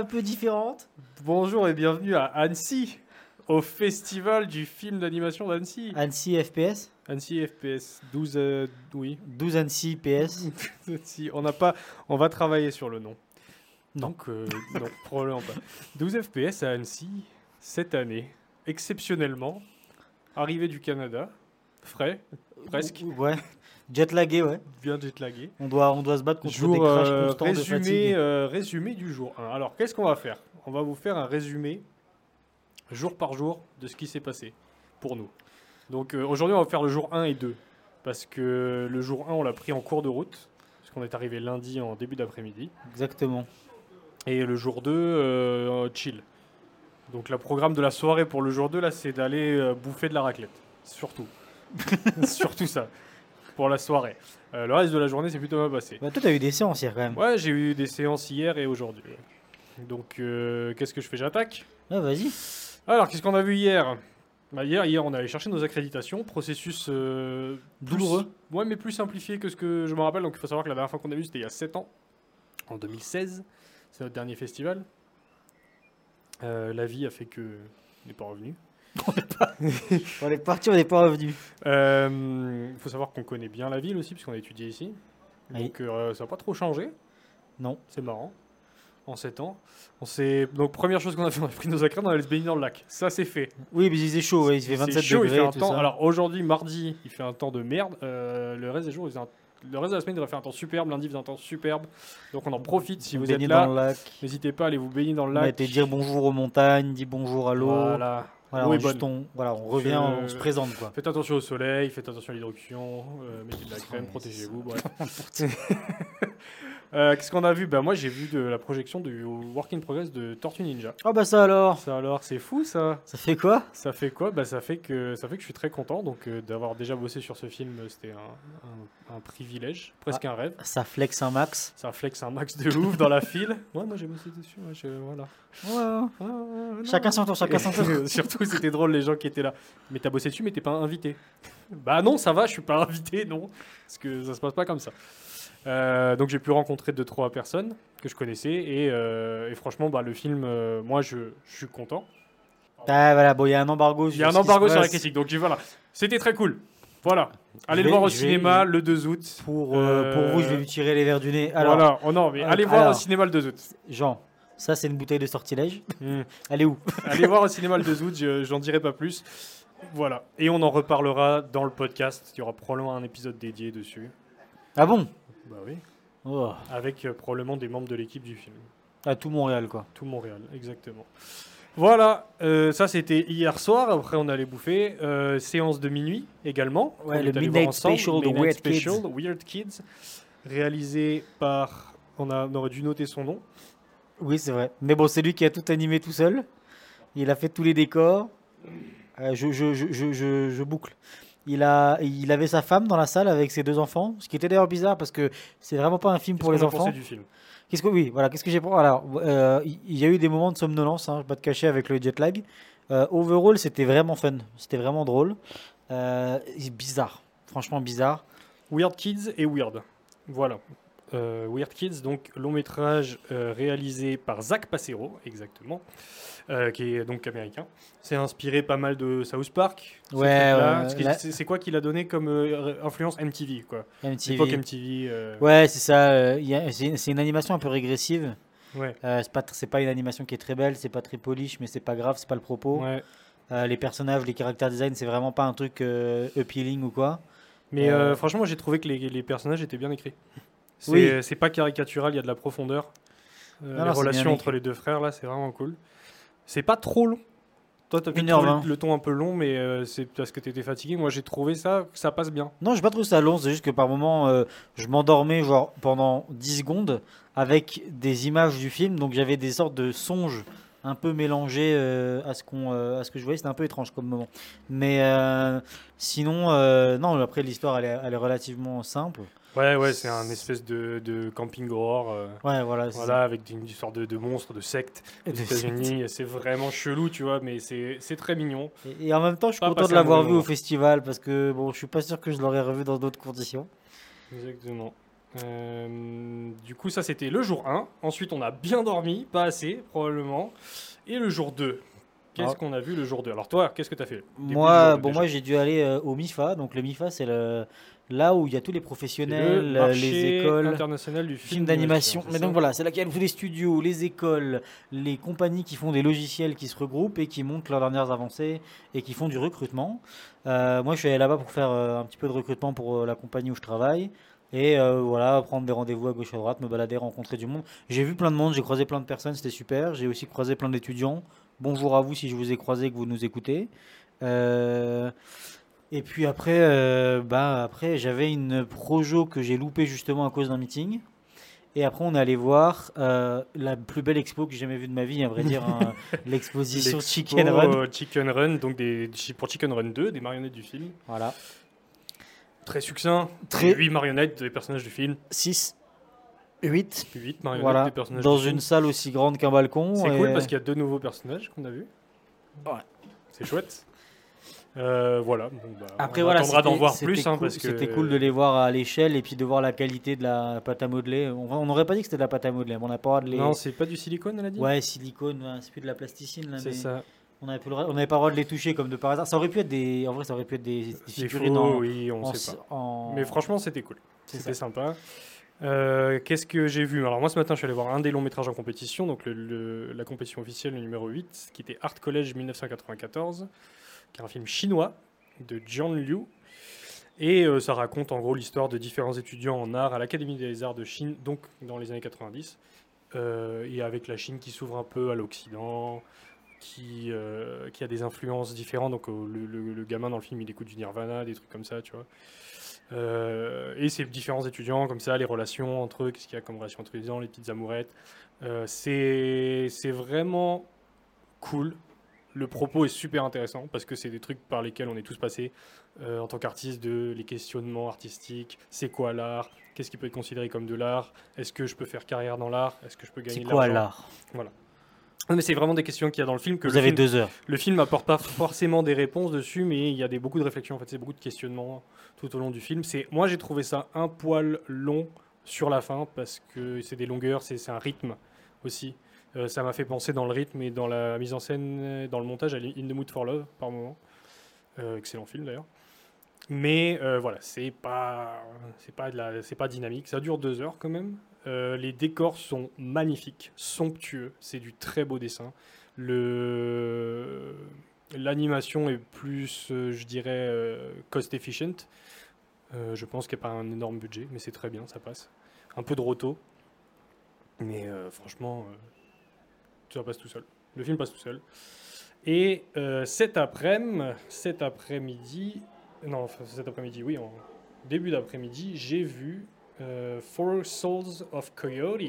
un peu différentes. Bonjour et bienvenue à Annecy, au festival du film d'animation d'Annecy. Annecy FPS Annecy FPS 12, euh, oui. 12 Annecy PS Si, on n'a pas, on va travailler sur le nom. Non. Donc, euh, non, probablement pas. 12 FPS à Annecy cette année, exceptionnellement, arrivé du Canada, frais, presque, Ouais. Jet lagué, ouais. bien jetlagué. On doit, on doit se battre contre des Jour crashs euh, constants de résumé, fatigue. euh, résumé du jour 1. Alors, qu'est-ce qu'on va faire? On va vous faire un résumé jour par jour de ce qui s'est passé pour nous. Donc, euh, aujourd'hui, on va faire le jour 1 et 2. Parce que le jour 1, on l'a pris en cours de route. Parce qu'on est arrivé lundi en début d'après-midi. Exactement. Et le jour 2, euh, chill. Donc, le programme de la soirée pour le jour 2, là, c'est d'aller euh, bouffer de la raclette. Surtout. Surtout ça. Pour la soirée. Euh, le reste de la journée, c'est plutôt mal passé. Bah, toi, t'as eu des séances hier quand même. Ouais, j'ai eu des séances hier et aujourd'hui. Donc, euh, qu'est-ce que je fais? J'attaque? Ouais, vas-y. Alors, qu'est-ce qu'on a vu hier? Bah, hier, hier, on est allé chercher nos accréditations. Processus euh, plus- Douloureux. Ouais, mais plus simplifié que ce que je me rappelle. Donc, il faut savoir que la dernière fois qu'on a vu, c'était il y a 7 ans, en 2016. C'est notre dernier festival. La vie a fait que n'est pas revenu. On est parti, on n'est pas revenu. Il faut savoir qu'on connaît bien la ville aussi, puisqu'on a étudié ici. Oui. Donc, euh, ça n'a pas trop changé. Non. C'est marrant. En 7 ans. On. Donc, première chose qu'on a fait, on a pris nos accrètes, on allait se baigner dans le lac. Ça, c'est fait. Oui, mais il faisait chaud, ouais, il fait 27 C'est chaud, degrés. il fait un temps. Alors, aujourd'hui, mardi, il fait un temps de merde. Euh, le reste des jours, il faisait un- le reste de la semaine, il devrait faire un temps superbe. Lundi, il faisait un temps superbe. Donc, on en profite. Si vous êtes Baigner là, n'hésitez pas à aller vous baigner dans le lac. été dire bonjour aux montagnes, dit bonjour à l'eau. Voilà. Voilà, L'eau on, juste voilà, on revient, Je- on se présente quoi. Faites attention au soleil, faites attention à l'hydrocution, euh, mettez de la crème, mais protégez-vous. Euh, Qu'est-ce qu'on a vu? Bah, Moi, j'ai vu de la projection du Work in Progress de Tortue Ninja. Ah bah ça alors. Ça alors, c'est fou ça. Ça fait quoi? Ça fait quoi? Bah, ça, fait que, ça fait que je suis très content donc euh, d'avoir déjà bossé sur ce film, euh, c'était un, un- privilège, presque un rêve. Ça flex un max. Ça flex un max de ouf dans la file. Ouais, moi j'ai bossé dessus, ouais, je- voilà. Ouais, Ouais, Chacun son tour, chacun son tour. Surtout, c'était drôle les gens qui étaient là. Mais t'as bossé dessus, mais t'es pas invité. bah non, ça va, je suis pas invité, non. Parce que ça se passe pas comme ça. Euh, donc j'ai pu rencontrer deux trois personnes que je connaissais et, euh, et franchement bah, le film euh, moi je, je suis content Ah voilà, bon, il y a un embargo. il y a un embargo sur la critique donc voilà c'était très cool voilà allez le voir au vais- cinéma le 2 août Pour, euh, pour vous, je vais lui tirer les verres du nez. Alors, voilà oh non mais euh, allez voir au cinéma le 2 août Jean, ça c'est une bouteille de sortilège. Hmm. Est où? Allez voir au cinéma le 2 août, je- j'en dirai pas plus. Voilà. Et on en reparlera dans le podcast. Il y aura probablement un épisode dédié dessus. Ah bon? Bah oui. oh. Avec euh, probablement des membres de l'équipe du film. À tout Montréal quoi. Tout Montréal, exactement. Voilà, euh, ça c'était hier soir. Après, on allait bouffer. Euh, séance de minuit également. Ouais, le Midnight ensemble. Special Midnight Weird Special, Kids. Weird Kids. Réalisé par. On, a, on aurait dû noter son nom. Oui, c'est vrai. Mais bon, c'est lui qui a tout animé tout seul. Il a fait tous les décors. Euh, je, je, je, je, je- je boucle. Il, a, il avait sa femme dans la salle avec ses deux enfants, ce qui était d'ailleurs bizarre parce que c'est vraiment pas un film pour les enfants. du film? Qu'est-ce que oui, voilà, qu'est-ce que j'ai alors euh, il y a eu des moments de somnolence, hein, je vais pas te cacher avec le jet lag. Euh, overall, c'était vraiment fun, c'était vraiment drôle. Euh, bizarre, franchement bizarre. Weird Kids et Weird. Voilà. Euh, Weird Kids, donc long métrage euh, réalisé par Zach Passero, exactement, euh, qui est donc américain. C'est inspiré pas mal de South Park. ce Ouais, truc-là. ouais, que la- C'est c'est quoi qu'il a donné comme euh, influence MTV, quoi? MTV. MTV. Ouais, c'est ça. c'est c'est une animation un peu régressive. ouais. C'est pas c'est pas une animation qui est très belle, c'est pas très polish, mais c'est pas grave, c'est pas le propos. ouais. Les personnages, les caractères design, c'est vraiment pas un truc appealing ou quoi. Mais franchement, j'ai trouvé que les, les personnages étaient bien écrits. C'est Oui. c'est pas caricatural, il y a de la profondeur. Euh, Non, les non, c'est bien relations entre les deux frères, là, c'est vraiment cool. C'est pas trop long. Toi, t'as peut-être 1h20. trouvé le, ton un peu long, mais euh, c'est parce que t'étais fatigué. Moi, j'ai trouvé ça, ça passe bien. Non, j'ai pas trouvé ça long, c'est juste que par moment, euh, je m'endormais genre pendant 10 secondes avec des images du film, donc j'avais des sortes de songes un peu mélangés euh, à, ce qu'on, euh, à ce que je voyais, c'était un peu étrange comme moment. Mais euh, sinon, euh, non, après l'histoire, elle est, elle est relativement simple. Ouais, ouais, c'est un espèce de, de camping horror. euh, Ouais, voilà. voilà, avec une histoire de, de monstres, de sectes Et aux États-Unis. C'est vraiment chelou, tu vois, mais c'est très mignon. Et, et en même temps, je suis content de l'avoir vu au festival parce que bon, je suis pas sûr que je l'aurais revu dans d'autres conditions. Exactement. Euh, du coup, ça c'était le jour 1. Ensuite, on a bien dormi, pas assez probablement. Et le jour 2. Qu'est-ce Ah. qu'on a vu le jour 2 Alors toi, qu'est-ce que tu as fait Moi, bon, moi j'ai dû aller euh, au MIFA. Donc le MIFA, c'est le... là où il y a tous les professionnels, le euh, les écoles. international du Film film d'animation. Mais donc voilà, c'est là qu'il y a tous les studios, les écoles, les compagnies qui font des logiciels qui se regroupent et qui montrent leurs dernières avancées et qui font du recrutement. Euh, moi, je suis allé là-bas pour faire euh, un petit peu de recrutement pour la compagnie où je travaille. Et euh, voilà, prendre des rendez-vous à gauche à droite, me balader, rencontrer du monde. J'ai vu plein de monde, j'ai croisé plein de personnes, c'était super. J'ai aussi croisé plein d'étudiants. Bonjour à vous si je vous ai croisé et que vous nous écoutez. Euh, et puis après, euh, bah après j'avais une projo que j'ai loupée justement à cause d'un meeting. Et après, on est allé voir euh, la plus belle expo que j'ai jamais vue de ma vie, à vrai dire, hein, l'exposition L'expo, Chicken Run. euh, Chicken Run, donc des, pour Chicken Run 2, des marionnettes du film. Voilà. Très succinct. Très- 8 marionnettes des personnages du film. 6, 8. 8 marionnettes Voilà. des personnages Dans du film. une salle aussi grande qu'un balcon. C'est et- cool parce qu'il y a deux nouveaux personnages qu'on a vus. Ouais. C'est chouette. Euh, voilà. Bon, bah, Après, on voilà, attendra d'en c'était- voir c'était plus hein, cool, parce que C'était cool de les voir à l'échelle et puis de voir la qualité de la pâte à modeler. On n'aurait pas dit que c'était de la pâte à modeler, mais on n'a pas le droit de les. Non, c'est pas du silicone, elle a dit? Ouais, silicone, ouais, c'est plus de la plasticine c'est mais ça. On n'avait pas, le droit- on n'avait pas le droit de les toucher comme de par hasard. Ça aurait pu être des. En vrai, ça aurait pu être des, des C'est figurines faux, en- oui, on en- sait pas. en- Mais franchement, c'était cool. C'était sympa. Euh, Qu'est-ce que j'ai vu? Alors moi ce matin je suis allé voir un des longs métrages en compétition, donc le- le- la compétition officielle le numéro 8, qui était Art College 1994, qui est un film chinois de Jian Liu. Et euh, ça raconte en gros l'histoire de différents étudiants en art à l'Académie des arts de Chine, donc dans les années 90, euh, et avec la Chine qui s'ouvre un peu à l'Occident, qui, euh, a des influences différentes. Donc euh, le, gamin dans le film il écoute du Nirvana, des trucs comme ça, tu vois. Et ces différents étudiants, comme ça, les relations entre eux, qu'est-ce qu'il y a comme relation entre les étudiants, les petites amourettes. C'est vraiment cool. Le propos est super intéressant parce que c'est des trucs par lesquels on est tous passés euh, en tant qu'artiste, de les questionnements artistiques. C'est quoi l'art? Qu'est-ce qui peut être considéré comme de l'art? Est-ce que je peux faire carrière dans l'art? Est-ce que je peux gagner C'est de quoi l'argent? l'art? Non, Mais c'est vraiment des questions qu'il y a dans le film que Vous le avez film- deux heures. le film n'apporte pas forcément des réponses dessus, mais il y a des, beaucoup de réflexions, en fait, c'est beaucoup de questionnements tout au long du film. C'est, moi, j'ai trouvé ça un poil long sur la fin, parce que c'est des longueurs, c'est, c'est un rythme aussi. Euh, ça m'a fait penser dans le rythme et dans la mise en scène, euh, dans le montage, à In the Mood for Love, par moment. Euh, excellent film, d'ailleurs. Mais voilà, c'est pas, c'est pas, de la, c'est pas dynamique. Ça dure deux heures quand même. Les décors sont magnifiques, somptueux. C'est du très beau dessin. Le l'animation est plus, je dirais, cost efficient. Je pense qu'il n'y a pas un énorme budget, mais c'est très bien, ça passe. Un peu de roto, mais franchement, ça passe tout seul. Le film passe tout seul. Et euh, cet après-midi, non, cet après-midi, oui, en début d'après-midi, j'ai vu euh, Four Souls of Coyote,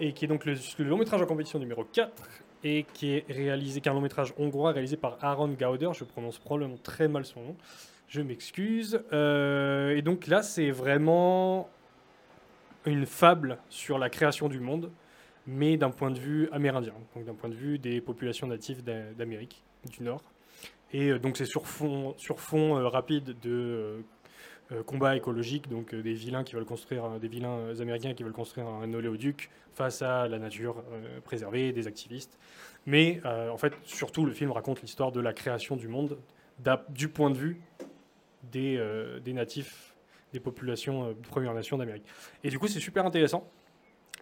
et qui est donc le, le long métrage en compétition numéro 4, et qui est réalisé, qui est un long métrage hongrois réalisé par Aaron Gauder, je prononce probablement très mal son nom, je m'excuse. Euh, et donc là, c'est vraiment une fable sur la création du monde, mais d'un point de vue amérindien, donc d'un point de vue des populations natives d'A- d'Amérique du Nord. Et euh, donc c'est sur fond, sur fond euh, rapide de euh, euh, combat écologique, donc des vilains qui veulent construire, des vilains américains qui veulent construire un oléoduc face à la nature préservée, des activistes. Mais en fait, surtout, le film raconte l'histoire de la création du monde du point de vue des, des natifs, des populations de Premières Nations d'Amérique. Et du coup, c'est super intéressant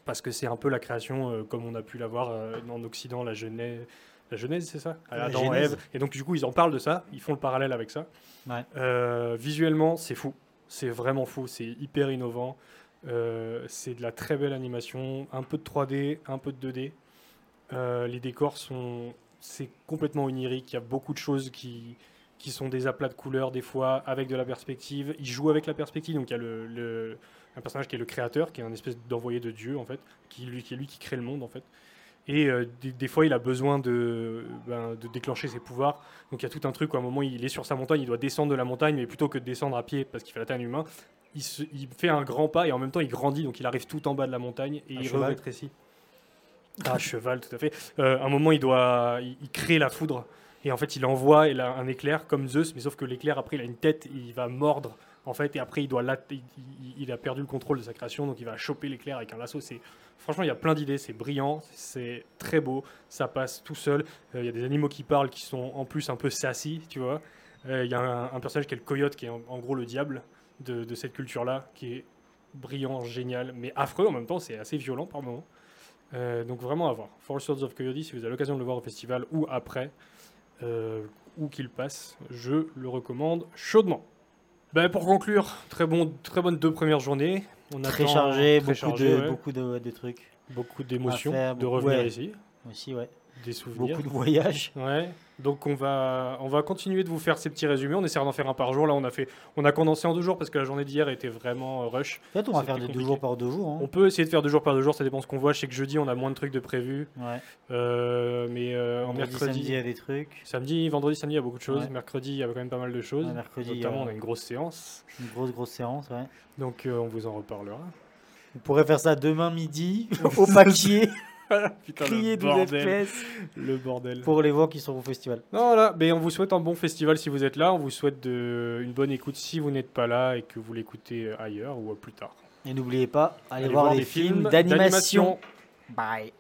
parce que c'est un peu la création euh, comme on a pu l'avoir euh, en Occident, la Genèse. La Genèse, c'est ça? La Adam, Genèse. Ève. Et donc, du coup, ils en parlent de ça, ils font le parallèle avec ça. Ouais. Euh, visuellement, c'est fou. C'est vraiment fou. C'est hyper innovant. Euh, c'est de la très belle animation. Un peu de 3D, un peu de 2D. Euh, les décors sont. C'est complètement onirique. Il y a beaucoup de choses qui, qui sont des aplats de couleurs, des fois, avec de la perspective. Ils jouent avec la perspective. Donc, il y a le, le- un personnage qui est le créateur, qui est un espèce d'envoyé de Dieu, en fait, qui, lui, qui est lui qui crée le monde, en fait. Et euh, des, des fois, il a besoin de, ben, de déclencher ses pouvoirs. Donc il y a tout un truc où à un moment, il est sur sa montagne, il doit descendre de la montagne, mais plutôt que de descendre à pied parce qu'il fait la taille humain, il, se- il fait un grand pas et en même temps, il grandit. Donc il arrive tout en bas de la montagne et À il cheval. rétrécit. Ah, cheval, tout à fait. Euh, à un moment, il doit, il, il crée la foudre et en fait, il envoie il a un éclair comme Zeus, mais sauf que l'éclair après, il a une tête, il va mordre en fait, et après, il, doit il, a perdu le contrôle de sa création, donc il va choper l'éclair avec un lasso. C'est Franchement, il y a plein d'idées, c'est brillant, c'est très beau, ça passe tout seul. Euh, Il y a des animaux qui parlent qui sont en plus un peu sassy, tu vois. Euh, Il y a un, personnage qui est le coyote, qui est en, gros le diable de, de cette culture-là, qui est brillant, génial, mais affreux en même temps, c'est assez violent par moments. Euh, donc vraiment à voir. Four Swords of Coyote, si vous avez l'occasion de le voir au festival ou après, euh, ou qu'il passe, je le recommande chaudement. Ben, pour conclure, très, bon, très bonnes deux premières journées. On Très attend- chargé, très beaucoup, chargé, de, ouais. beaucoup de, de trucs beaucoup d'émotions de revenir ouais. ici, aussi, ouais. Des souvenirs. Beaucoup de voyages. Ouais. Donc on va, on va continuer de vous faire ces petits résumés. On essaiera d'en faire un par jour. Là, on a fait, on a condensé en deux jours parce que la journée d'hier était vraiment euh, rush. En fait, on va faire de deux jours par deux jours. hein. On peut essayer de faire deux jours par deux jours. Ça dépend ce qu'on voit. Je sais que jeudi, on a moins de trucs de prévus. Ouais. Euh, mais euh, en Vendredi, mercredi, samedi, il y a des trucs. samedi, vendredi, samedi, il y a beaucoup de choses. Ouais. Mercredi, il y a quand même pas mal de choses. Ouais, mercredi, Notamment, euh, on a une grosse séance. Une grosse, grosse séance, ouais. Donc euh, on vous en reparlera. On pourrait faire ça demain midi, au papier, Putain, crier le 12 bordel. FPS Le bordel. pour les voix qui sont au festival. Non, voilà, mais on vous souhaite un bon festival si vous êtes là. On vous souhaite de, une bonne écoute si vous n'êtes pas là et que vous l'écoutez ailleurs ou euh, plus tard. Et n'oubliez pas, allez, Allez voir, voir les des films films d'animation. Bye.